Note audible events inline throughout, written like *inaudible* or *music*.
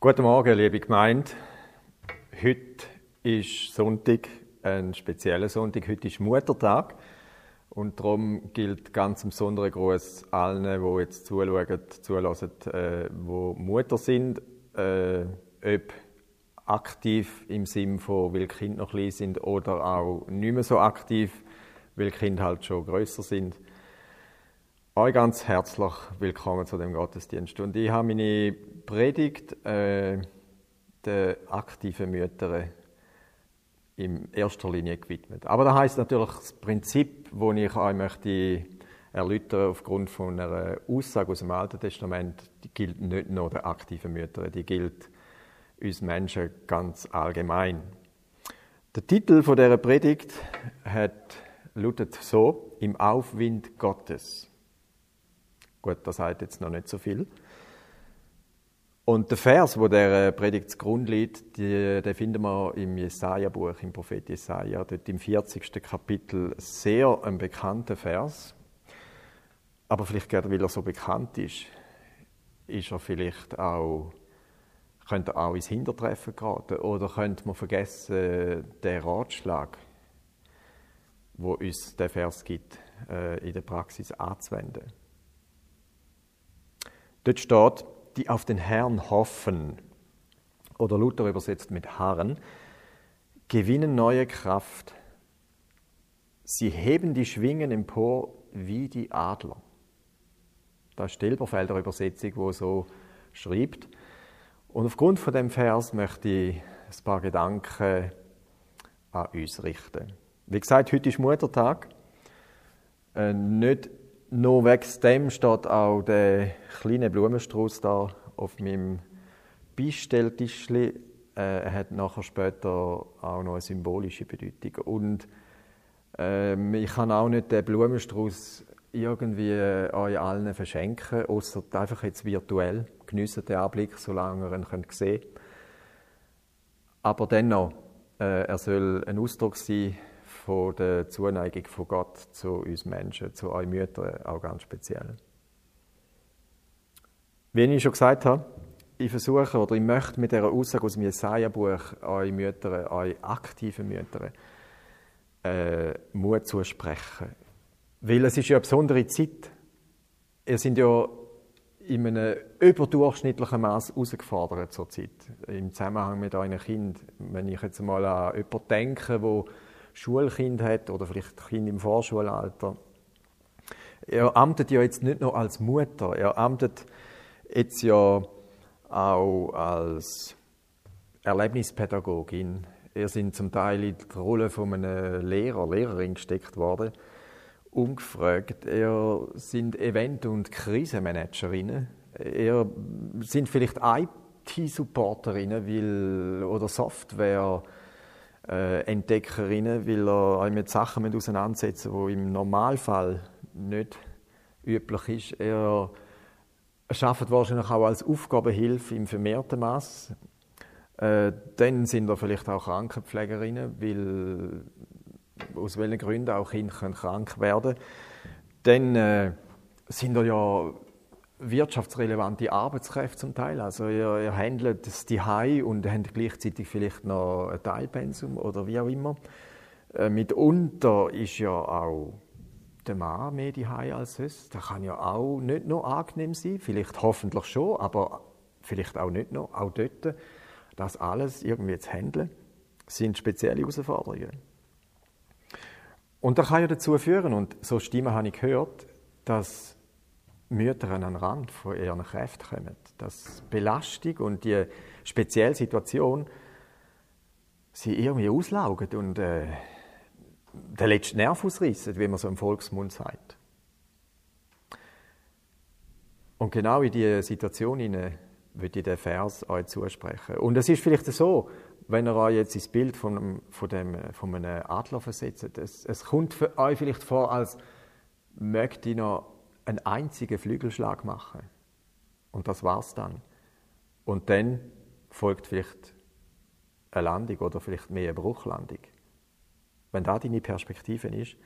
Guten Morgen, liebe Gemeinde. Heute ist Sonntag, ein spezieller Sonntag. Heute ist Muttertag. Und darum gilt ganz im besonderen Gruß allen, die jetzt zuschauen, zulassen, äh, wo Mutter sind, äh, ob aktiv im Sinn von, weil die Kinder noch klein sind oder auch nicht mehr so aktiv, weil die Kinder halt schon größer sind. Euch ganz herzlich willkommen zu dem Gottesdienst. Und ich habe meine Predigt äh, den aktiven Müttern in erster Linie gewidmet. Aber das heißt natürlich das Prinzip, das ich euch möchte erläutern aufgrund von einer Aussage aus dem Alten Testament, die gilt nicht nur den aktiven Müttern, die gilt uns Menschen ganz allgemein. Der Titel von der Predigt hat, lautet so: Im Aufwind Gottes. Gut, das sagt jetzt noch nicht so viel. Und der Vers, wo der Predigt zugrunde liegt, die, den finden wir im Jesaja-Buch, im Prophet Jesaja, dort im 40. Kapitel, sehr ein bekannter Vers. Aber vielleicht gerade, weil er so bekannt ist, ist er vielleicht auch, könnte er auch ins Hintertreffen geraten. Oder könnte man vergessen, den Ratschlag, wo uns der Vers gibt, äh, in der Praxis anzuwenden. Dort steht, die auf den Herrn hoffen, oder Luther übersetzt mit Harren, gewinnen neue Kraft. Sie heben die Schwingen empor wie die Adler. Das ist die Elberfelder Übersetzung, wo so schreibt. Und aufgrund von dem Vers möchte ich ein paar Gedanken an uns richten. Wie gesagt, heute ist Muttertag. Äh, nicht nur wegen dem steht auch der kleine Blumenstrauß da auf meinem Beistelltischli. Äh, er hat nachher später auch noch eine symbolische Bedeutung. Und äh, ich kann auch nicht den Blumenstrauß irgendwie äh, euch allen verschenken, außer einfach jetzt virtuell. Geniessen den Anblick, solange ihr ihn sehen könnt. Aber dennoch, äh, er soll ein Ausdruck sein von der Zuneigung von Gott zu uns Menschen, zu euch Müttern auch ganz speziell. Wie ich schon gesagt habe, ich versuche oder ich möchte mit dieser Aussage aus dem Jesaja-Buch euch Müttern, euch aktiven Müttern, äh, Mut zusprechen. Weil es ist ja eine besondere Zeit. Ihr seid ja in einem überdurchschnittlichen Maß herausgefordert zurzeit, im Zusammenhang mit euren Kindern. Wenn ich jetzt mal an jemanden denke, der Schulkind hat oder vielleicht Kind im Vorschulalter. Er amtet ja jetzt nicht nur als Mutter, er amtet jetzt ja auch als Erlebnispädagogin. Er sind zum Teil in die Rolle von einem Lehrer, Lehrerin gesteckt worden, umgefragt. Er sind Event- und Krisenmanagerinnen. Er sind vielleicht IT-Supporterinnen oder Software- äh, Entdeckerinnen, weil er euch mit Sachen mit auseinandersetzen die im Normalfall nicht üblich ist. Er schafft wahrscheinlich auch als Aufgabenhilfe im vermehrten Maß. Äh, dann sind er vielleicht auch Krankenpflegerinnen, weil aus welchen Gründen auch Kinder krank werden können. Dann äh, sind er ja wirtschaftsrelevante Arbeitskräfte zum Teil. Also ihr, ihr handelt das Hai und habt gleichzeitig vielleicht noch ein Teilpensum oder wie auch immer. Äh, mitunter ist ja auch der Mann mehr die Hai als sonst. Das kann ja auch nicht nur angenehm sein, vielleicht hoffentlich schon, aber vielleicht auch nicht noch. Auch dort, das alles irgendwie zu handeln, sind spezielle Herausforderungen. Und das kann ja dazu führen, und so Stimmen habe ich gehört, dass Mütter an den Rand von ihren Kräften kommen. Dass Belastung und die spezielle Situation sie irgendwie auslaugen und äh, den letzten Nerv ausrissen, wie man so im Volksmund sagt. Und genau in diese Situation würde ich den Vers euch zusprechen. Und es ist vielleicht so, wenn ihr euch jetzt ins Bild von von dem, von einem Adler versetzt, es, es kommt für euch vielleicht vor, als möchte ich noch einen einzigen Flügelschlag machen. Und das war's dann. Und dann folgt vielleicht eine Landung oder vielleicht mehr eine Bruchlandung. Wenn da deine Perspektive ist,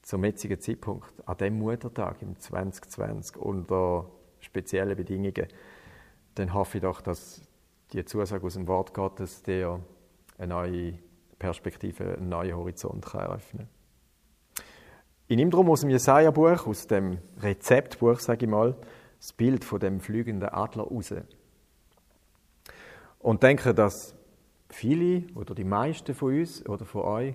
zum jetzigen Zeitpunkt, an dem Muttertag im 2020 unter speziellen Bedingungen, dann hoffe ich doch, dass die Zusage aus dem Wort Gottes dir eine neue Perspektive, einen neuen Horizont kann eröffnen Ich nehme darum aus dem Jesaja-Buch, aus dem Rezeptbuch, sage ich mal, das Bild von dem fliegenden Adler raus. Und denke, dass viele oder die meisten von uns oder von euch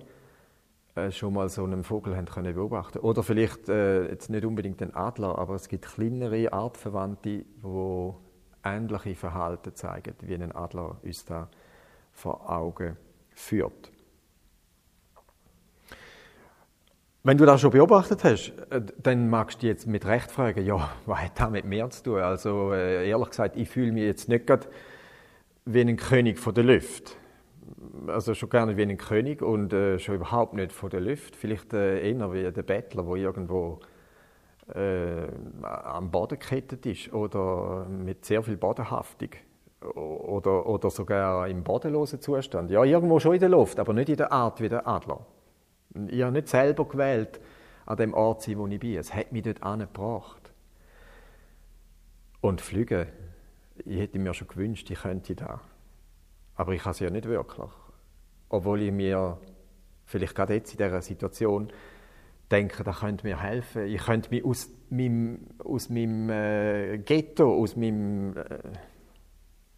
äh, schon mal so einen Vogel haben können beobachten Oder vielleicht äh, jetzt nicht unbedingt den Adler, aber es gibt kleinere Artverwandte, die ähnliche Verhalten zeigen, wie ein Adler uns da vor Augen führt. Wenn du das schon beobachtet hast, äh, dann magst du dich jetzt mit Recht fragen, ja, *laughs* was hat das mit mir zu tun? Also äh, ehrlich gesagt, ich fühle mich jetzt nicht gerade wie ein König von der Luft. Also schon gar nicht wie ein König und äh, schon überhaupt nicht von der Luft. Vielleicht äh, eher wie der Bettler, der irgendwo äh, am Boden gekettet ist oder mit sehr viel Bodenhaftung oder, oder sogar im bodenlosen Zustand. Ja, irgendwo schon in der Luft, aber nicht in der Art wie der Adler. Ich habe nicht selber gewählt, an dem Ort zu sein, wo ich bin. Es hat mich dort angebracht. Und fliegen, ich hätte mir schon gewünscht, ich könnte da. Aber ich kann es ja nicht wirklich. Obwohl ich mir vielleicht gerade jetzt in dieser Situation denke, das könnte mir helfen. Ich könnte mich aus meinem, aus meinem äh, Ghetto, aus meinem äh,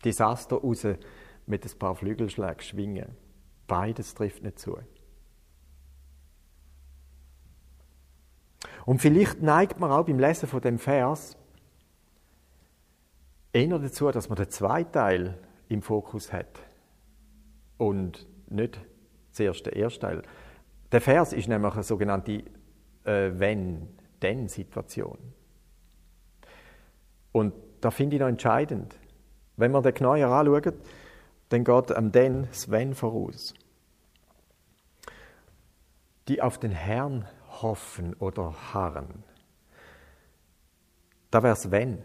Desaster raus mit ein paar Flügelschlägen schwingen. Beides trifft nicht zu. Und vielleicht neigt man auch beim Lesen von dem Vers eher dazu, dass man den zweiten Teil im Fokus hat und nicht zuerst den ersten Teil. Der Vers ist nämlich eine sogenannte äh, Wenn-Denn-Situation. Und da finde ich noch entscheidend. Wenn man den genauer anschaut, dann geht am Denn das Wenn voraus. Die auf den Herrn hoffen oder harren. Da wäre es wenn.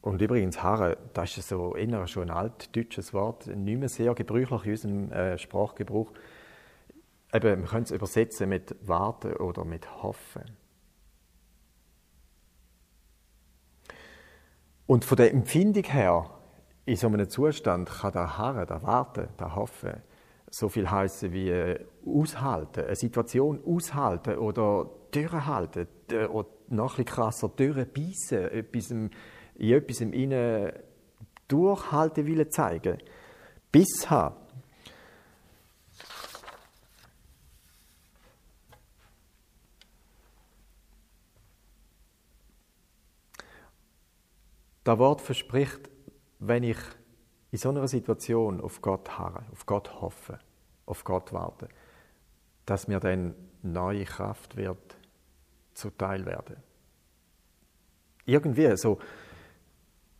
Und übrigens, harren, das ist so eher schon ein altdeutsches Wort, nicht mehr sehr gebräuchlich in unserem äh, Sprachgebrauch. Eben, man könnte es übersetzen mit warten oder mit hoffen. Und von der Empfindung her, in so einem Zustand kann der Harren, der Warten, der Hoffen so viel heißen wie äh, aushalten, eine Situation aushalten oder durchhalten oder noch ein krasser durchbeissen, etwas, in etwas innen durchhalten wollen zeigen. Bis haben. Das Wort verspricht, wenn ich in so einer Situation auf Gott harren, auf Gott hoffen, auf Gott warten, dass mir dann neue Kraft wird zuteil werden. Irgendwie so,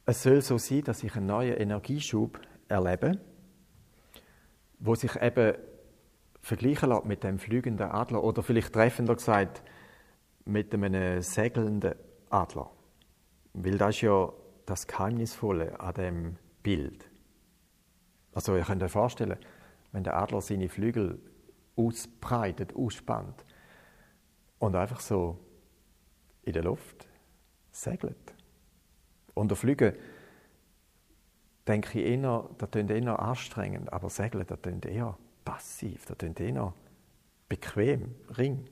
es soll so sein, dass ich einen neuen Energieschub erlebe, wo sich eben vergleichen lässt mit dem fliegenden Adler oder vielleicht treffender gesagt mit einem segelnden Adler. Weil das ist ja das Geheimnisvolle an dem Bild. Also ihr könnt euch vorstellen, wenn der Adler seine Flügel ausbreitet, ausspannt und einfach so in der Luft segelt. Und der Flüge denke ich eher, das klingt eher anstrengend, aber segeln, das klingt eher passiv, das klingt eher bequem, ring.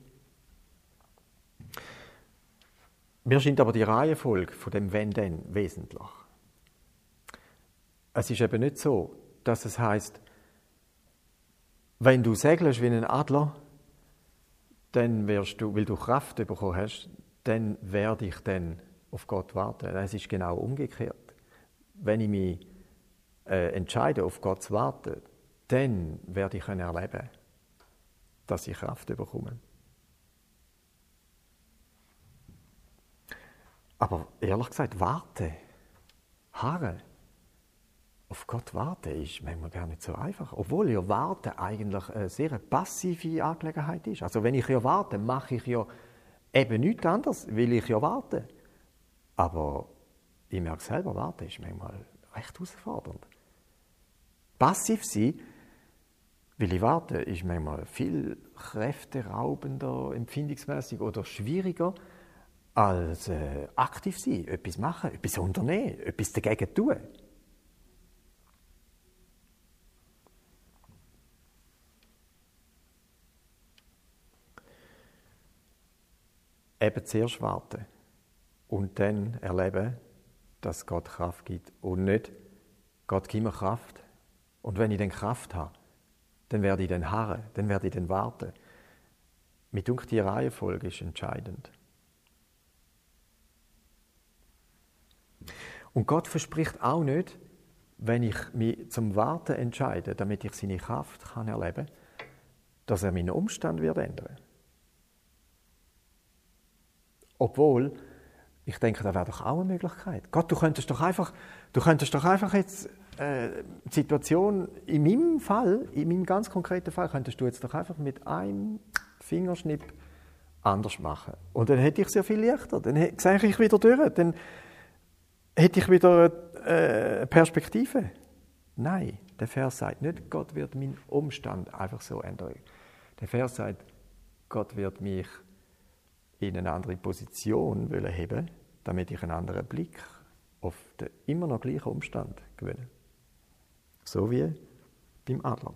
Mir scheint aber die Reihenfolge von dem Wenn denn wesentlich. Es ist eben nicht so, dass es heißt, wenn du segelst wie ein Adler, dann wirst du, weil du Kraft bekommen hast, dann werde ich dann auf Gott warten. Es ist genau umgekehrt. Wenn ich mich äh, entscheide, auf Gott zu warten, dann werde ich erleben, dass ich Kraft bekomme. Aber ehrlich gesagt, warte, harre, auf Gott warten ist manchmal gar nicht so einfach. Obwohl ja Warten eigentlich eine sehr passive Angelegenheit ist. Also wenn ich ja warte, mache ich ja eben nichts anderes, will ich ja warten. Aber ich merke selber, warten ist manchmal recht herausfordernd. Passiv sein, weil ich warte, ist manchmal viel kräfteraubender, empfindungsmäßig oder schwieriger als äh, aktiv sein, etwas machen, etwas unternehmen, etwas dagegen tun. Eben zuerst warten und dann erleben, dass Gott Kraft gibt und nicht, Gott gibt mir Kraft. Und wenn ich dann Kraft habe, dann werde ich dann harren, dann werde ich dann warten. Mit die Reihenfolge ist entscheidend. Und Gott verspricht auch nicht, wenn ich mich zum Warten entscheide, damit ich seine Kraft kann erleben kann, dass er meinen Umstand wird ändern. Obwohl, ich denke, da wäre doch auch eine Möglichkeit. Gott, du könntest doch einfach, du könntest doch einfach jetzt äh, die Situation in meinem Fall, in meinem ganz konkreten Fall, könntest du jetzt doch einfach mit einem Fingerschnipp anders machen. Und dann hätte ich es ja viel leichter. Dann sehe ich wieder durch. Dann hätte ich wieder eine äh, Perspektive. Nein, der Vers sagt nicht, Gott wird meinen Umstand einfach so ändern. Der Vers sagt, Gott wird mich in eine andere Position heben, damit ich einen anderen Blick auf den immer noch gleichen Umstand gewinne. So wie beim Adler.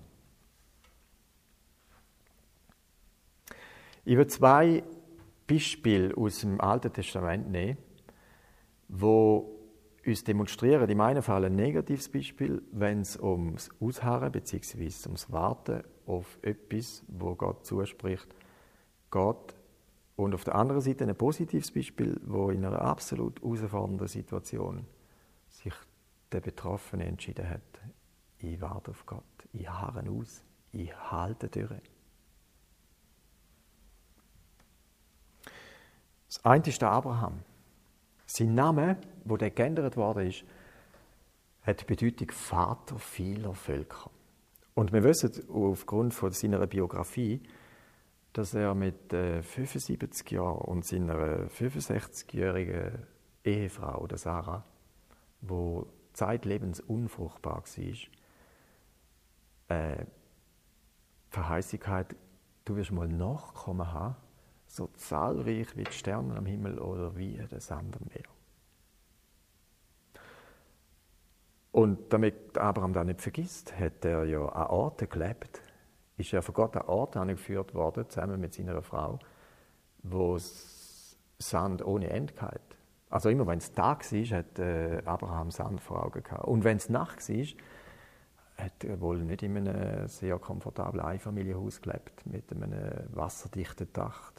Ich will zwei Beispiele aus dem Alten Testament nehmen, wo uns demonstrieren, in meinem Fall ein negatives Beispiel, wenn es ums Ausharren bzw. ums Warten auf etwas, wo Gott zuspricht, Gott und auf der anderen Seite ein positives Beispiel, wo in einer absolut herausfordernden Situation sich der Betroffene entschieden hat, ich warte auf Gott, ich harre aus, ich halte durch. Das eine ist der Abraham. Sein Name, wo der geändert worden ist, hat die Bedeutung Vater vieler Völker. Und wir wissen aufgrund von seiner Biografie, dass er mit 75 äh, Jahren und seiner 65-jährigen Ehefrau, der Sarah, wo zeitlebens unfruchtbar war, äh, Verheißung hat, du wirst mal Nachkommen haben, so zahlreich wie die Sterne am Himmel oder wie der Sand am Meer. Und damit Abraham das nicht vergisst, hat er ja an Orten gelebt, ist er von Gott an Orte angeführt worden, zusammen mit seiner Frau, wo Sand ohne Ende hatte. Also immer wenn es Tag war, hat äh, Abraham Sand vor Augen gehabt. Und wenn es Nacht war, hat er wohl nicht in einem sehr komfortablen Einfamilienhaus gelebt, mit einem wasserdichten Dach,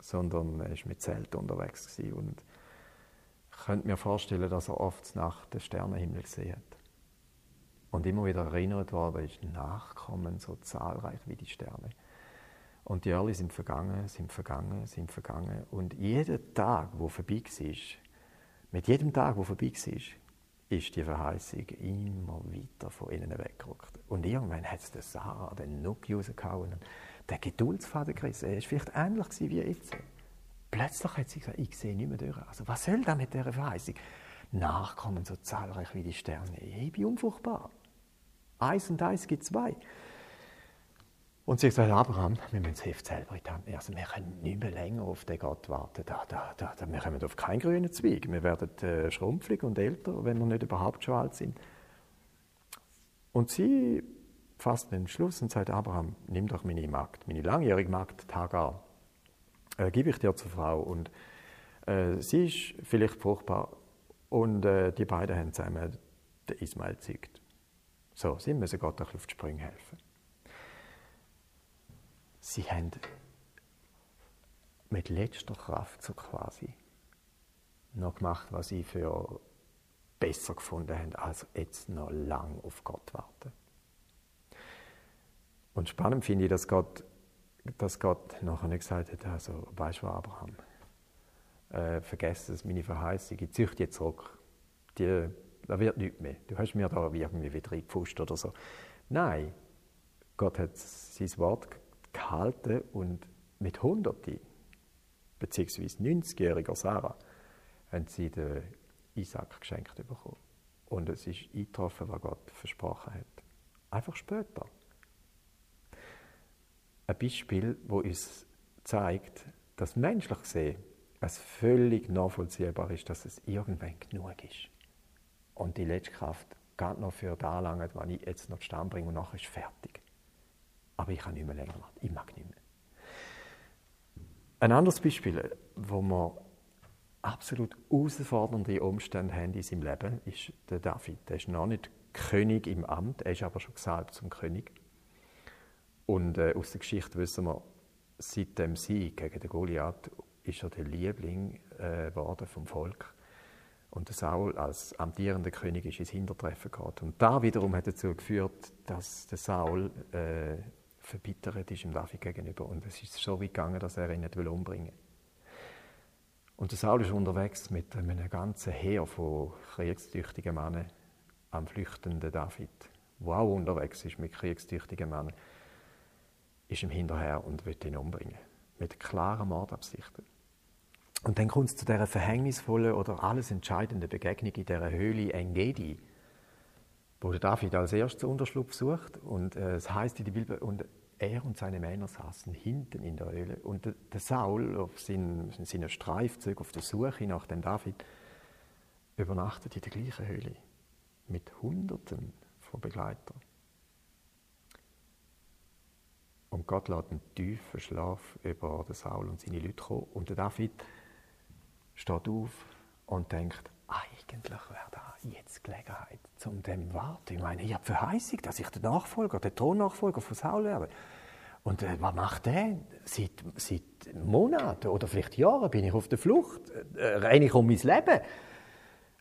sondern er war mit Zelt unterwegs gewesen. und ich könnte mir vorstellen, dass er oft Nacht den Sternenhimmel gesehen hat und immer wieder erinnert worden ist, Nachkommen so zahlreich wie die Sterne. Und die Jahre sind vergangen, sind vergangen, sind vergangen. Und jeder Tag, wo vorbei war, mit jedem Tag, wo vorbei war, ist die Verheißung immer weiter von ihnen weggerückt. Und irgendwann hat es der Sarah den Nuki rausgehauen und der Geduldsfaden gerissen. Er war vielleicht ähnlich wie jetzt. Plötzlich hat sie gesagt, ich sehe nicht mehr durch. Also was soll das mit dieser Verheißung? Nachkommen so zahlreich wie die Sterne. Ich bin unfruchtbar. Eins und eins gibt zwei. Und sie sagt, Abraham, wir müssen das Heft selber in die Hand nehmen. Also wir können nicht mehr länger auf den Gott warten. Da, da, da, da, wir kommen auf keinen grünen Zweig. Wir werden äh, schrumpflig und älter, wenn wir nicht überhaupt schon alt sind. Und sie fasst den Schluss und sagt, Abraham, nimm doch meine Magd, meine langjährige Magd Tagar, äh, gebe ich dir zur Frau. Und äh, sie ist vielleicht fruchtbar. Und äh, die beiden haben zusammen den Ismael gezeugt. So, sie müssen Gott ein auf die Sprünge helfen. Sie haben mit letzter Kraft so quasi noch gemacht, was sie für besser gefunden haben, als jetzt noch lang auf Gott warten. Und spannend finde ich, dass Gott, dass Gott nachher nicht gesagt hat, also, weißt du, Abraham, äh, vergesst es, meine Verheißung, ich züchte jetzt zurück. Die da wird nichts mehr. Du hast mir da irgendwie wieder reingepfuscht oder so. Nein, Gott hat sein Wort gehalten und mit Hunderten, beziehungsweise 90-jähriger Sarah, haben sie den Isaac geschenkt bekommen. Und es ist eingetroffen, was Gott versprochen hat. Einfach später. Ein Beispiel, wo uns zeigt, dass menschlich gesehen es völlig nachvollziehbar ist, dass es irgendwann genug ist. Und die letzte Kraft geht noch für da lange, wenn ich jetzt noch zustande bringe und nachher ist fertig. Aber ich kann nicht mehr länger warten. Ich mag nicht mehr. Ein anderes Beispiel, wo wir absolut herausfordernde Umstände haben in seinem Leben, ist der David. Der ist noch nicht König im Amt, er ist aber schon gesalbt zum König. Und äh, aus der Geschichte wissen wir, seit dem Sieg gegen den Goliath ist er der Liebling äh, geworden vom Volk. Und der Saul als amtierender König ist ins Hintertreffen gekommen. Und da wiederum hat dazu geführt, dass der Saul äh, verbittert ist dem David gegenüber. Und es ist so weit gegangen, dass er ihn nicht umbringen will. Und der Saul ist unterwegs mit einem ganzen Heer von kriegstüchtigen Männern am flüchtenden David, der auch unterwegs ist mit kriegstüchtigen Männern, ist ihm hinterher und will ihn umbringen. Mit klaren Mordabsichten. Und dann kommt es zu dieser verhängnisvollen oder alles entscheidenden Begegnung in dieser Höhle Engedi, wo der David als erstes Unterschlupf sucht. Und äh, es heißt in der Bibel, und er und seine Männer saßen hinten in der Höhle. Und der, der Saul auf seinen, seinen Streifzug auf der Suche nach dem David übernachtet in der gleichen Höhle mit Hunderten von Begleitern. Und Gott lässt einen tiefen Schlaf über den Saul und seine Leute kommen. Und der David steht auf und denkt, eigentlich wäre da jetzt Gelegenheit, um dem warten. Ich meine, ich habe Verheißung, dass ich der Nachfolger, der Thronnachfolger von Saul werde. Und äh, was macht der? Seit, seit Monaten oder vielleicht Jahren bin ich auf der Flucht, äh, renne ich um mein Leben.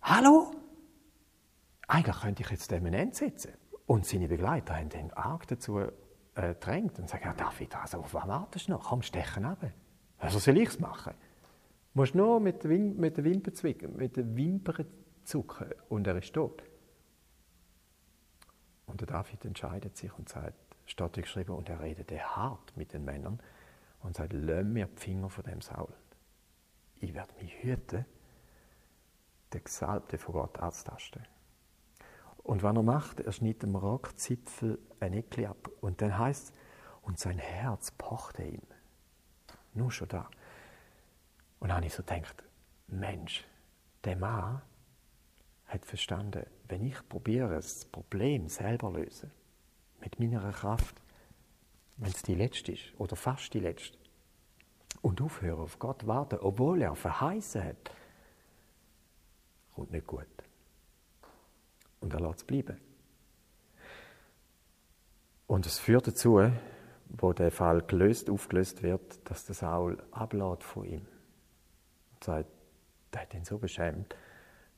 Hallo? Eigentlich könnte ich jetzt dem ein Ende setzen. Und seine Begleiter haben den arg dazu äh, gedrängt und sagen, ja, David, also, auf was wartest du noch? Komm, stechen ab. Also soll ich es machen? Du musst nur mit, den mit den Wimpern zwicken, mit den Wimpern zucken und er ist tot. Und der David entscheidet sich und sagt, steht geschrieben, und er redete hart mit den Männern und sagt, löm mir die Finger von dem Saul. Ich werde mich hüten, den Gesalbten von Gott anzutasten. Und was er macht, er schneidet dem Rockzipfel ein Eckli ab. Und dann heißt und sein Herz pochte ihm. Nur schon da. Und dann habe ich so gedacht, Mensch, der Mann hat verstanden, wenn ich probiere, das Problem selber lösen, mit meiner Kraft, wenn es die letzte ist oder fast die letzte, und aufhöre auf Gott warten, obwohl er verheißen hat, kommt nicht gut. Und er lässt es bleiben. Und es führt dazu, wo der Fall gelöst, aufgelöst wird, dass der Saul ablädt von ihm. Sagt, der hat ihn so beschämt,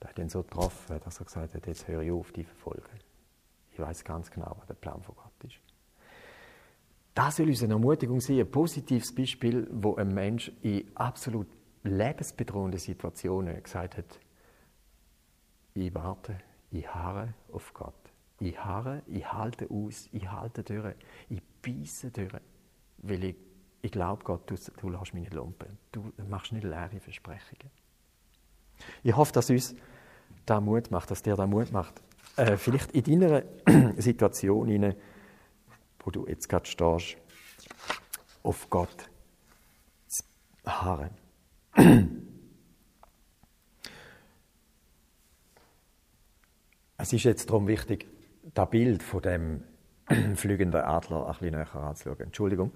der hat ihn so getroffen, dass er gesagt hat, jetzt höre ich auf, die verfolgen. Ich weiß ganz genau, was der Plan von Gott ist. Das soll uns eine Ermutigung sein, ein positives Beispiel, wo ein Mensch in absolut lebensbedrohenden Situationen gesagt hat, ich warte, ich harre auf Gott. Ich harre, ich halte aus, ich halte durch, ich beiße durch, weil ich, ich glaube Gott, du, du lässt mich lumpen. Du machst nicht leere Versprechungen. Ich hoffe, dass uns da Mut macht, dass dir da Mut macht. Äh, vielleicht in deiner *clears throat* Situation, rein, wo du jetzt gerade stehst, auf Gott zu harren. *clears throat* Es ist jetzt darum wichtig, das Bild von dem *clears throat* fliegenden Adler ein bisschen näher anzuschauen. Entschuldigung.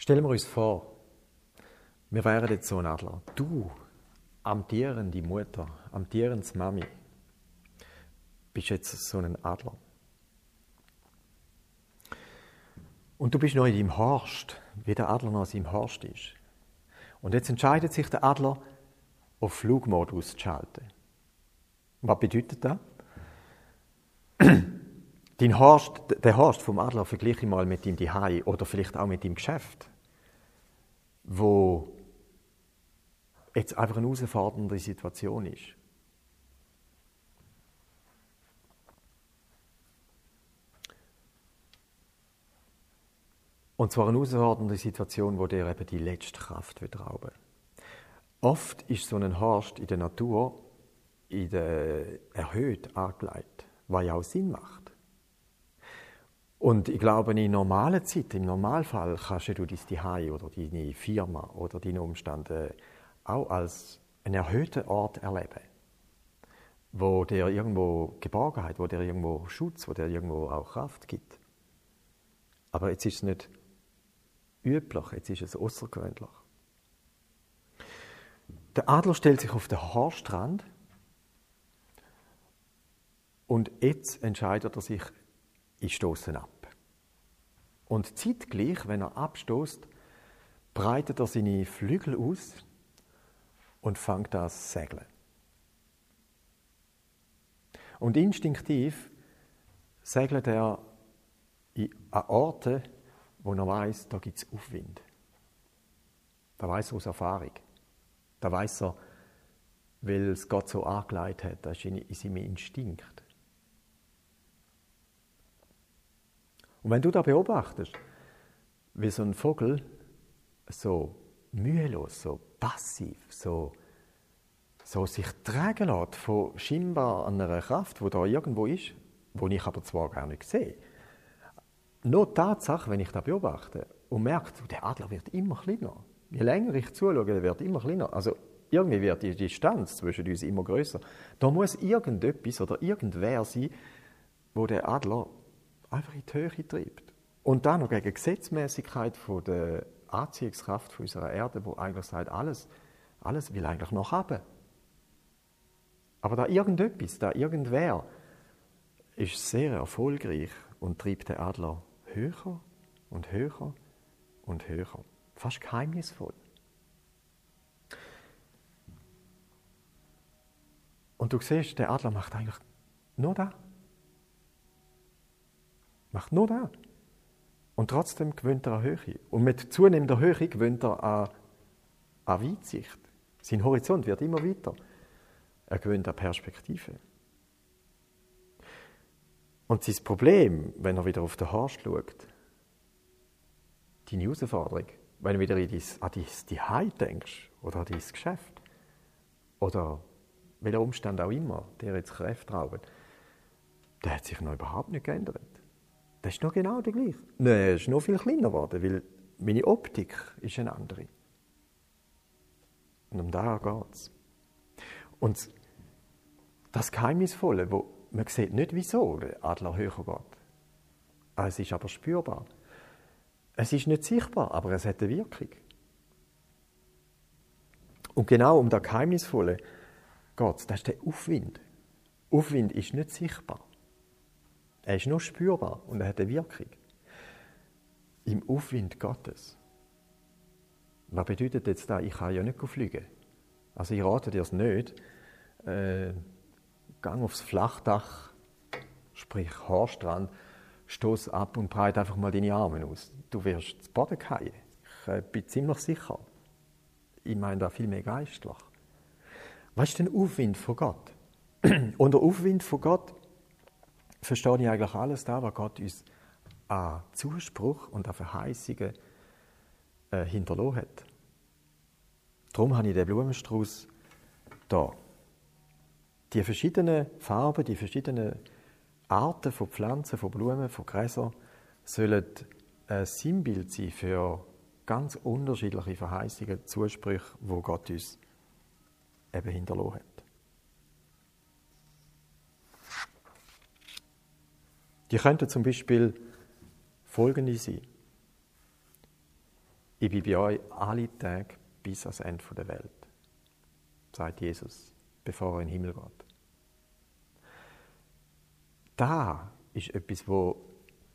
Stellen wir uns vor, wir wären jetzt so ein Adler. Du, amtierende Mutter, amtierende Mami, bist jetzt so ein Adler. Und du bist noch in deinem Horst, wie der Adler noch in seinem Horst ist. Und jetzt entscheidet sich der Adler, auf Flugmodus zu schalten. Was bedeutet das? *clears throat* Dein Horst, der Horst vom Adler vergleiche ich mal mit dem Dihei oder vielleicht auch mit dem Geschäft, wo jetzt einfach eine herausfordernde Situation ist. Und zwar eine herausfordernde Situation, wo dir eben die letzte Kraft wird rauben. Oft ist so ein Horst in der Natur in der erhöht angelegt, was ja auch Sinn macht. Und ich glaube, in normalen Zeiten, im Normalfall, kannst du dein Zuhause oder deine Firma oder deine Umstände auch als einen erhöhten Ort erleben, wo dir irgendwo Geborgenheit, wo dir irgendwo Schutz, wo dir irgendwo auch Kraft gibt. Aber jetzt ist es nicht üblich, jetzt ist es außergewöhnlich. Der Adler stellt sich auf den Haarstrand und jetzt entscheidet er sich, ich stoße ab. Und zeitgleich, wenn er abstoßt, breitet er seine Flügel aus und fängt an zu segeln. Und instinktiv segelt er an Orte, wo er weiß, da gibt es Aufwind. Da weiß er aus Erfahrung. Da weiß er, weil es Gott so angelegt hat, das ist in seinem Instinkt. Und wenn du da beobachtest, wie so ein Vogel so mühelos, so passiv, so, so sich tragen lässt von scheinbar einer Kraft, die da irgendwo ist, wo ich aber zwar gar nicht sehe. Nur die Tatsache, wenn ich das beobachte und merke, der Adler wird immer kleiner. Je länger ich zuschaue, der wird immer kleiner. Also irgendwie wird die Distanz zwischen uns immer größer. Da muss irgendetwas oder irgendwer sein, wo der Adler einfach in die Höhe treibt. Und dann noch gegen die Gesetzmäßigkeit der Anziehungskraft unserer Erde, wo eigentlich sagt, alles, alles will eigentlich noch haben. Aber da irgendetwas, da irgendwer, ist sehr erfolgreich und treibt den Adler höher und höher und höher. Fast geheimnisvoll. Und du siehst, der Adler macht eigentlich nur das. Macht nur das. Und trotzdem gewöhnt er an Höhe. Und mit zunehmender Höhe gewöhnt er an, an Weitsicht. Sein Horizont wird immer weiter. Er gewöhnt an Perspektive. Und sein Problem, wenn er wieder auf den Horst schaut, deine Herausforderung, wenn du wieder an dein Zuhause denkst oder an dein Geschäft oder welcher Umstand auch immer dir jetzt Kräfte rauben, der hat sich noch überhaupt nicht geändert. Das ist noch genau der gleiche. Nein, er ist noch viel kleiner geworden, weil meine Optik ist eine andere. Und um da geht es. Und das Geheimnisvolle, wo man sieht nicht, wieso der Adler höher geht. Es ist aber spürbar. Es ist nicht sichtbar, aber es hat eine Wirkung. Und genau um das Geheimnisvolle geht. Das ist der Aufwind. Aufwind ist nicht sichtbar. Er ist nur spürbar und er hat eine Wirkung. Im Aufwind Gottes. Was bedeutet jetzt das? Ich kann ja nicht fliegen. Also ich rate dir es nicht. Äh, gang aufs Flachdach, sprich Haarstrand, stoß ab und breite einfach mal deine Arme aus. Du wirst zu Boden fallen. Ich äh, bin ziemlich sicher. Ich meine da viel mehr geistlich. Was ist denn Aufwind von Gott? *clears throat* Unter Aufwind von Gott verstehe ich eigentlich alles da, was Gott uns an Zuspruch und an Verheißungen äh, hinterlassen hat. Darum habe ich den Blumenstrauß da. Die verschiedenen Farben, die verschiedenen Arten von Pflanzen, von Blumen, von Gräsern sollen ein Sinnbild sein für ganz unterschiedliche Verheißungen, Zusprüche, wo Gott uns eben hinterlassen hat. Die könnte zum Beispiel folgende sein. Ich bin bei euch alle Tage bis ans Ende der Welt, sagt Jesus, bevor er in den Himmel geht. Da ist etwas, wo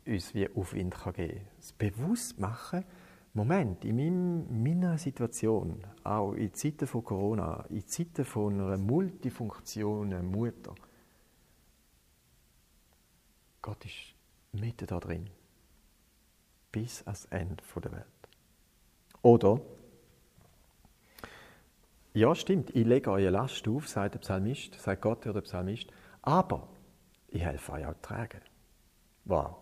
uns wie Aufwind geben kann. Das Bewusstmachen, Moment, in meinem, meiner Situation, auch in Zeiten von Corona, in Zeiten von einer multifunktionen Mutter, Gott ist mitten da drin. Bis ans Ende der Welt. Oder, ja, stimmt, ich lege eure Last auf, sagt der Psalmist, sagt Gott oder der Psalmist, aber ich helfe euch auch tragen. Wow.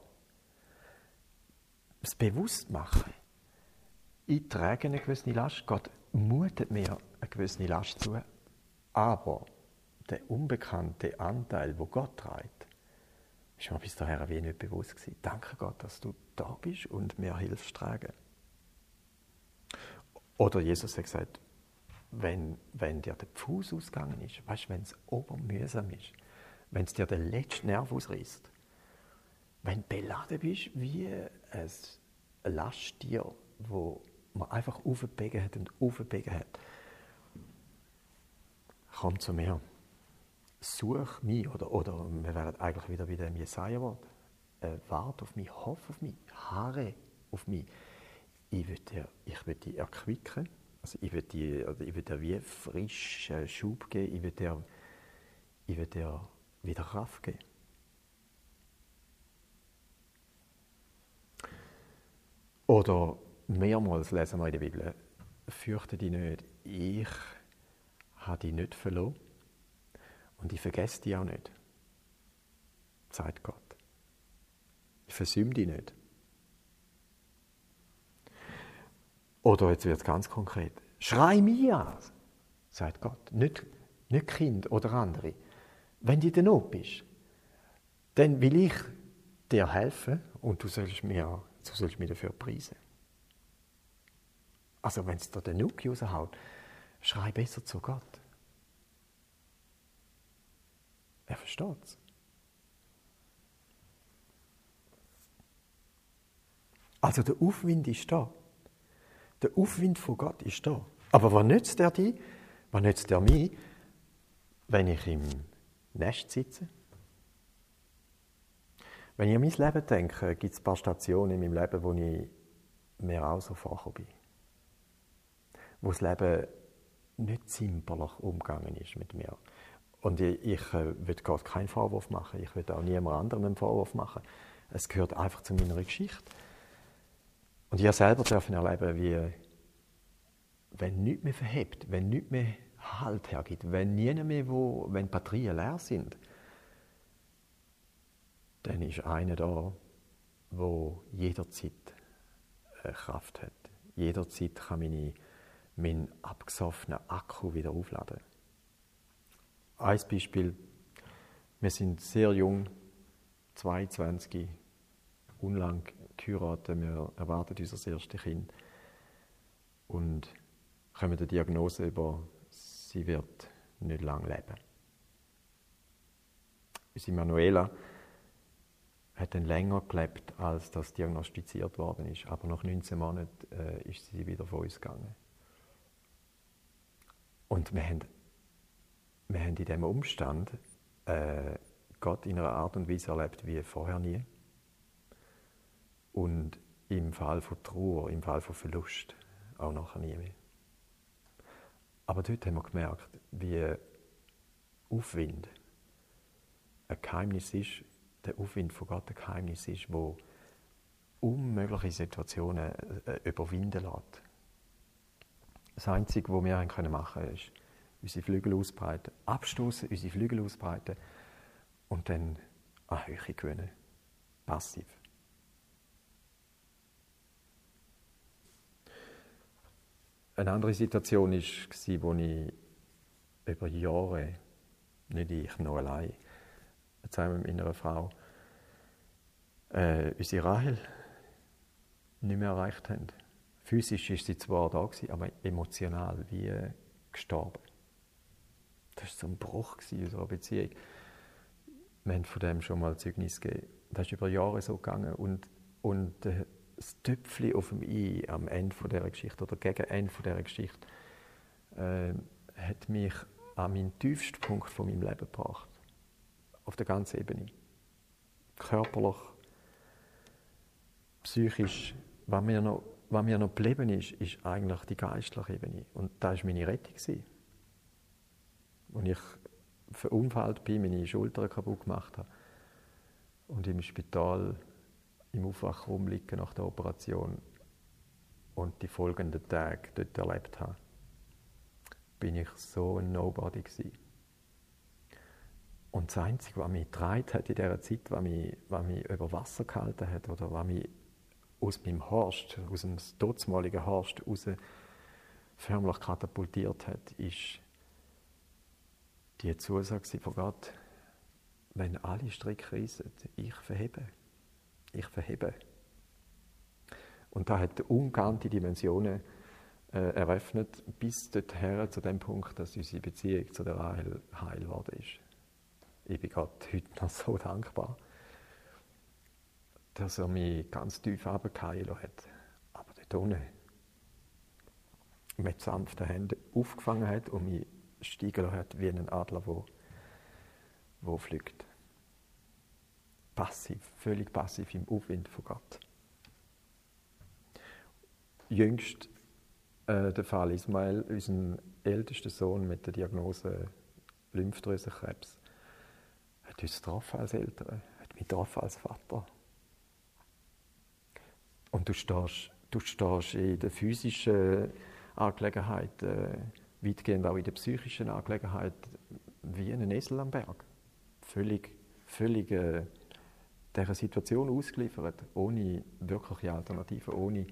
Das Bewusstmachen. Ich trage eine gewisse Last, Gott mutet mir eine gewisse Last zu, aber der unbekannte Anteil, wo Gott trägt, ist mir bis dahin wie nicht bewusst gewesen. Danke Gott, dass du da bist und mir hilfst tragen. Oder Jesus hat gesagt, wenn, wenn dir der Fuß ausgegangen ist, weißt wenn es obermühsam ist, wenn es dir den letzten Nerv ausreißt, wenn du beladen bist wie ein Lasttier, wo man einfach aufgebegen hat und aufgebegen hat, komm zu mir. Such mich, oder, oder wir wären eigentlich wieder bei dem Jesaja-Wort. Äh, warte auf mich, hoff auf mich, harre auf mich. Ich will ich will dich erquicken, also ich will dir, ich will dir wie frischen Schub geben, ich will dir, ich will dir wieder Kraft geben. Oder mehrmals lesen wir in der Bibel, fürchte dich nicht, ich habe dich nicht verloren und ich vergesse dich auch nicht, sagt Gott. Ich versäume dich nicht. Oder jetzt wird es ganz konkret. Schrei mir an, sagt Gott. Nicht, nicht Kind oder andere. Wenn du in Not bist, dann will ich dir helfen und du sollst mir, du sollst mich dafür preisen. Also wenn es dir den Nuki raushaut, schrei besser zu Gott. Er versteht es. Also der Aufwind ist da. Der Aufwind von Gott ist da. Aber was nützt er dir? Was nützt er mir, wenn ich im Nest sitze? Wenn ich an mein Leben denke, gibt es ein paar Stationen in meinem Leben, wo ich mir auch so vorgekommen bin. Wo das Leben nicht zimperlich umgegangen ist mit mir. Und ich, ich äh, will Gott keinen Vorwurf machen. Ich will auch niemand anderem einen Vorwurf machen. Es gehört einfach zu meiner Geschichte. Und ich selber dürfen erleben, wie, wenn nichts mehr verhebt, wenn nichts mehr Halt hergibt, wenn niemand mehr, wo, wenn Batterien leer sind, dann ist einer da, wo jederzeit äh, Kraft hat. Jederzeit kann meine, mein abgesoffener Akku wieder aufladen. Ein Beispiel, wir sind sehr jung, 22, unlang geheiratet, wir erwarten unser erstes Kind und kommen die Diagnose über, sie wird nicht lange leben. Unsere Manuela hat dann länger gelebt, als das diagnostiziert worden ist, aber nach 19 Monaten äh, ist sie wieder von uns gegangen. Und wir haben wir haben in diesem Umstand äh, Gott in einer Art und Weise erlebt wie vorher nie. Und im Fall von Trauer, im Fall von Verlust auch nachher nie mehr. Aber dort haben wir gemerkt, wie Aufwind ein Geheimnis ist, der Aufwind von Gott ein Geheimnis ist, wo unmögliche Situationen äh, überwinden lässt. Das Einzige, was wir machen können, ist, unsere Flügel ausbreiten, abstoßen, unsere Flügel ausbreiten und dann an Höhe gewinnen. Passiv. Eine andere Situation war, wo ich über Jahre, nicht ich, noch allein, zusammen mit meiner Frau, äh, unsere Rahel nicht mehr erreicht haben. Physisch war sie zwar da, aber emotional wie gestorben. Das war so ein Bruch in unserer Beziehung. Wir haben von dem schon mal Zeugnis gegeben. Das ist über Jahre so gegangen. Und, und das Tüpfchen auf dem I am Ende dieser Geschichte oder gegen Ende dieser Geschichte äh, hat mich an meinen tiefsten Punkt von meinem Leben gebracht. Auf der ganzen Ebene. Körperlich, psychisch, was mir noch, was mir noch geblieben ist, ist eigentlich die geistliche Ebene. Und da war meine Rettung. Als ich verunfallt bin, meine Schulter kaputt gemacht habe und im Spital im Aufwach rumliegen nach der Operation und die folgenden Tage dort erlebt habe, bin ich so ein Nobody gewesen. Und das Einzige, was mich getragen hat in dieser Zeit, was mich, was mich über Wasser gehalten hat oder was mich aus meinem Horst, aus dem totsmaligen Horst raus förmlich katapultiert hat, ist die Zusage von Gott, wenn alle Stricke reissen, ich verhebe. Ich verhebe. Und da hat ungeahnte Dimensionen äh, eröffnet, bis dorthin zu dem Punkt, dass unsere Beziehung zu der Rahel heil geworden ist. Ich bin Gott heute noch so *laughs* dankbar, dass er mich ganz tief runtergefallen hat. Aber dort unten mit sanften Händen aufgefangen hat und mich steigen hat wie ein Adler, der wo fliegt. Passiv, völlig passiv im Aufwind von Gott. Jüngst äh, der Fall Ismail, unser ältester Sohn mit der Diagnose Lymphdrüsenkrebs, hat uns getroffen als Eltern, hat mich getroffen als Vater. Und du stehst, du stehst in der physischen Angelegenheit, äh, weitgehend auch in der psychischen Angelegenheit, wie ein Esel am Berg. Völlig, völlig äh, dieser Situation ausgeliefert, ohne wirkliche Alternativen, ohne,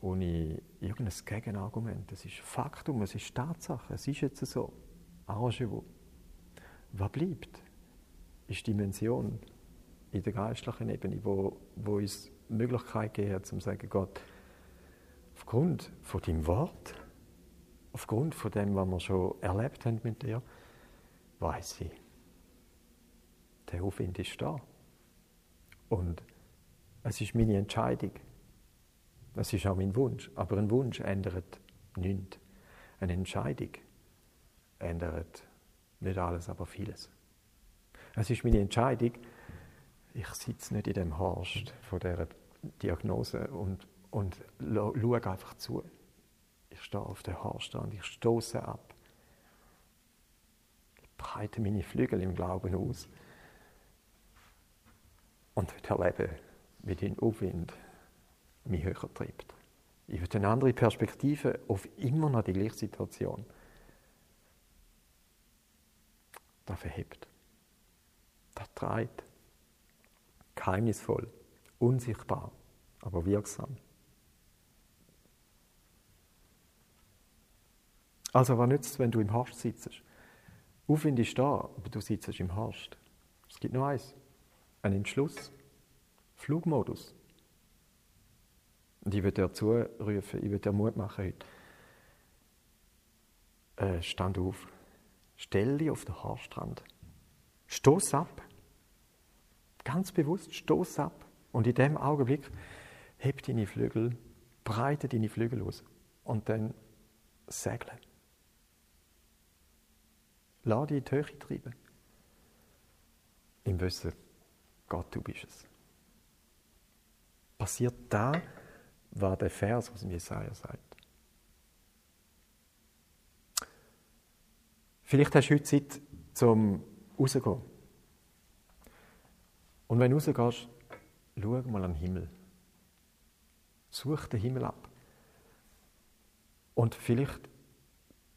ohne irgendein Gegenargument. Es ist Faktum, es ist Tatsache, es ist jetzt so. Arrangez-vous. Was bleibt, ist die Dimension in der geistlichen Ebene, wo, wo uns die Möglichkeit gegeben hat, zu sagen, Gott, aufgrund von deinem Wort, aufgrund von dem, was wir schon erlebt haben mit dir, weiß ich, der Aufwind ist da. Und es ist meine Entscheidung. Es ist auch mein Wunsch. Aber ein Wunsch ändert nichts. Eine Entscheidung ändert nicht alles, aber vieles. Es ist meine Entscheidung, ich sitze nicht in dem Horst von dieser Diagnose und, und schaue einfach zu. Ich stehe auf der Horstrand, ich stoße ab. Ich breite meine Flügel im Glauben aus und will erleben, wie dein Aufwind mich höher treibt. Ich will eine andere Perspektive auf immer noch die gleiche Situation. Das verhebt. Das treibt. Geheimnisvoll, unsichtbar, aber wirksam. Also was nützt es, wenn du im Horst sitzt? Aufwind ist da, aber du sitzt im Horst. Es gibt nur eins ein Entschluss. Flugmodus. Und ich würde dir zurufen, ich würde dir Mut machen heute. Äh, stand auf. Stell dich auf den Haarstrand. Stoß ab. Ganz bewusst, stoß ab. Und in dem Augenblick heb deine Flügel, breite deine Flügel aus. Und dann segle. Lass dich in die Höhe treiben. Im Wissen, Gott, du bist es. Passiert da, war der Vers, was Jesaja sagt. Vielleicht hast du heute Zeit zum Rausgehen. Und wenn du rausgehst, schau mal an den Himmel. Such den Himmel ab. Und vielleicht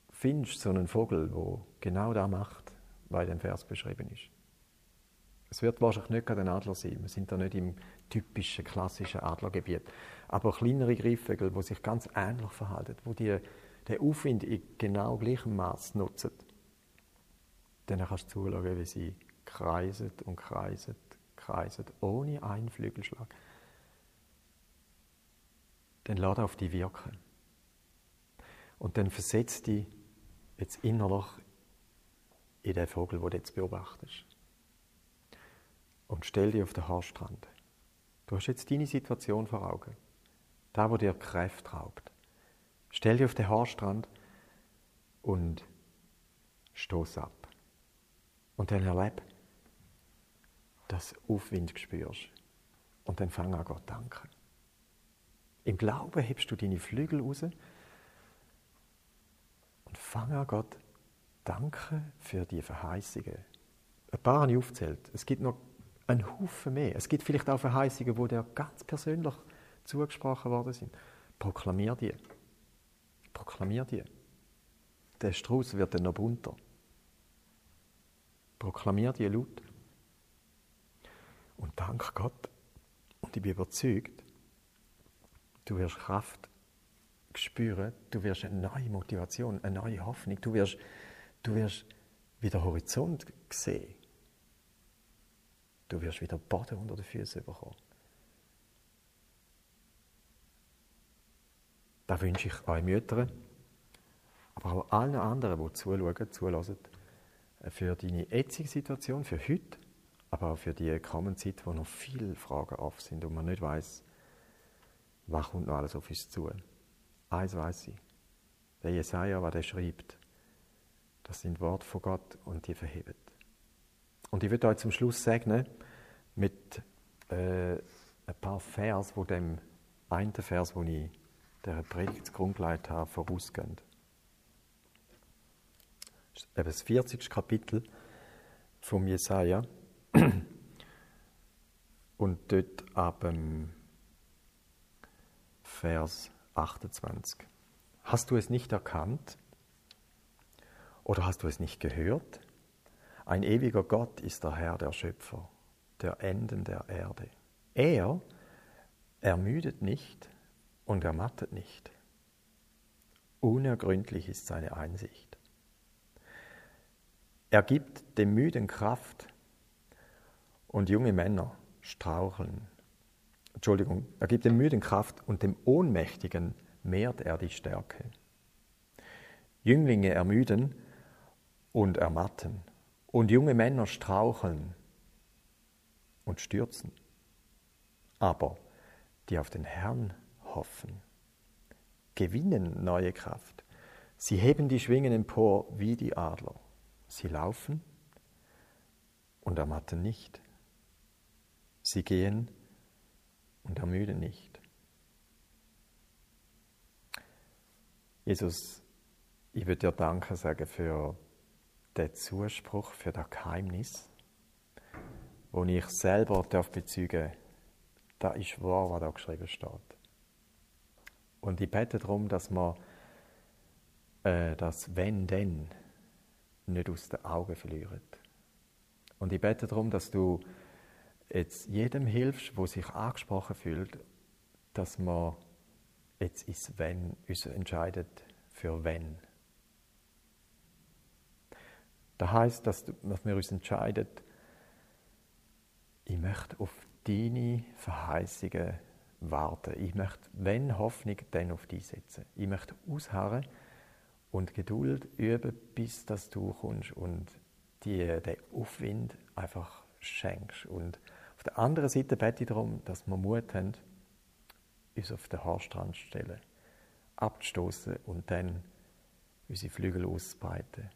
findest du so einen Vogel, der genau das macht, was in dem Vers beschrieben ist. Es wird wahrscheinlich nicht ein Adler sein. Wir sind da nicht im typischen, klassischen Adlergebiet. Aber kleinere Greifvögel, die sich ganz ähnlich verhalten, die, die den Aufwind in genau gleichem Maß nutzen, dann kannst du zuschauen, wie sie kreisen und kreisen, kreisen, ohne einen Flügelschlag. Dann lass auf die wirken. Und dann versetzt dich jetzt innerlich in den Vogel, den du jetzt beobachtest und stell dich auf den Haarstrand. Du hast jetzt deine Situation vor Augen. Da, wo dir Kräfte raubt. Stell dich auf den Haarstrand und stoß ab. Und dann erleb, dass du Aufwind spürst. Und dann fang an Gott danken. Im Glauben hebst du deine Flügel raus und fang an Gott danken für die Verheißungen. Ein paar habe ich aufgezählt. Es gibt noch ein Haufen mehr. Es gibt vielleicht auch Verheißungen, wo dir ganz persönlich zugesprochen worden sind. Proklamier die. Proklamier die. Der Strauß wird dann noch bunter. Proklamier die laut. Und dank Gott, und ich bin überzeugt, du wirst Kraft spüren, du wirst eine neue Motivation, eine neue Hoffnung, du wirst, du wirst wieder Horizont sehen Du wirst wieder Boden unter den Füßen bekommen. Da wünsche ich euch Müttern, aber auch allen anderen, die zuschauen, zulassen, für deine jetzige Situation, für heute, aber auch für die kommende Zeit, wo noch viele Fragen offen sind und man nicht weiß, was kommt noch alles auf uns zu. Eins weiß ich, der Jesaja, was er schreibt, das sind Worte von Gott und die verheben. Und ich würde euch zum Schluss segnen mit äh, ein paar Vers, wo dem einen Vers, wo ich der Predigt zugrunde gelegt habe, vorausgehen. Das das 40. Kapitel vom Jesaja. Und dort ab dem Vers 28. Hast du es nicht erkannt? Oder hast du es nicht gehört? Ein ewiger Gott ist der Herr, der Schöpfer, der Enden der Erde. Er ermüdet nicht und ermattet nicht. Unergründlich ist seine Einsicht. Er gibt dem Müden Kraft und junge Männer straucheln. Entschuldigung, er gibt dem Müden Kraft und dem Ohnmächtigen mehrt er die Stärke. Jünglinge ermüden und ermatten und junge Männer straucheln und stürzen. Aber die auf den Herrn hoffen, gewinnen neue Kraft. Sie heben die Schwingen empor wie die Adler. Sie laufen und ermatten nicht. Sie gehen und ermüden nicht. Jesus, ich würde dir Danke sagen für den Zuspruch, für das Geheimnis, wo ich selber darf bezeugen darf, das ist wahr, was da geschrieben steht. Und ich bete darum, dass man äh, das Wenn, denn nicht aus den Augen verlieren. Und ich bete darum, dass du jetzt jedem hilfst, wo sich angesprochen fühlt, dass man jetzt ist Wenn uns entscheidet für Wenn. Das heißt, dass, dass wir uns entscheiden, ich möchte auf deine Verheißungen warten. Ich möchte, wenn Hoffnung, dann auf dich setzen. Ich möchte ausharren und Geduld üben, bis dass du kommst und dir den Aufwind einfach schenkst. Und auf der anderen Seite bete ich darum, dass wir Mut haben, uns auf den Haarstrand zu stellen, abzustoßen und dann unsere Flügel auszubreiten.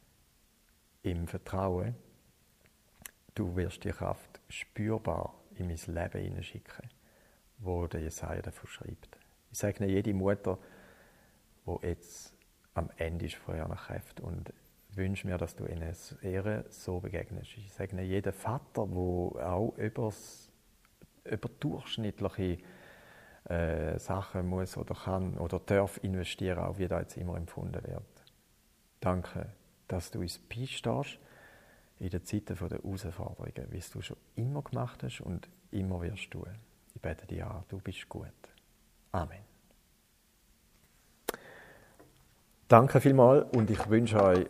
Im Vertrauen, du wirst die Kraft spürbar in mein Leben hineinschicken wo der Jesaja davon schreibt. Ich sage jede Mutter, wo jetzt am Ende ist von ihrer Kraft und wünsche mir, dass du ihnen eher so begegnest. Ich sage jeden Vater, wo auch übers, über durchschnittliche äh, Sachen muss oder kann oder darf investieren, auch wie das jetzt immer empfunden wird. Danke, dass du uns beistehst in den Zeiten der Herausforderungen, wie es du schon immer gemacht hast und immer wirst tun. Ich bete dir an, du bist gut. Amen. Danke vielmals und ich wünsche euch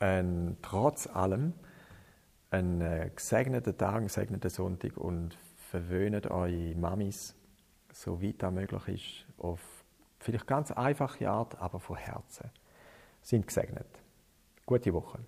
einen, trotz allem einen äh, gesegneten Tag, einen gesegneten Sonntag und verwöhnt eure Mamis, so weit das möglich ist, auf vielleicht ganz einfache Art, aber von Herzen. Sind gesegnet. Gute Woche.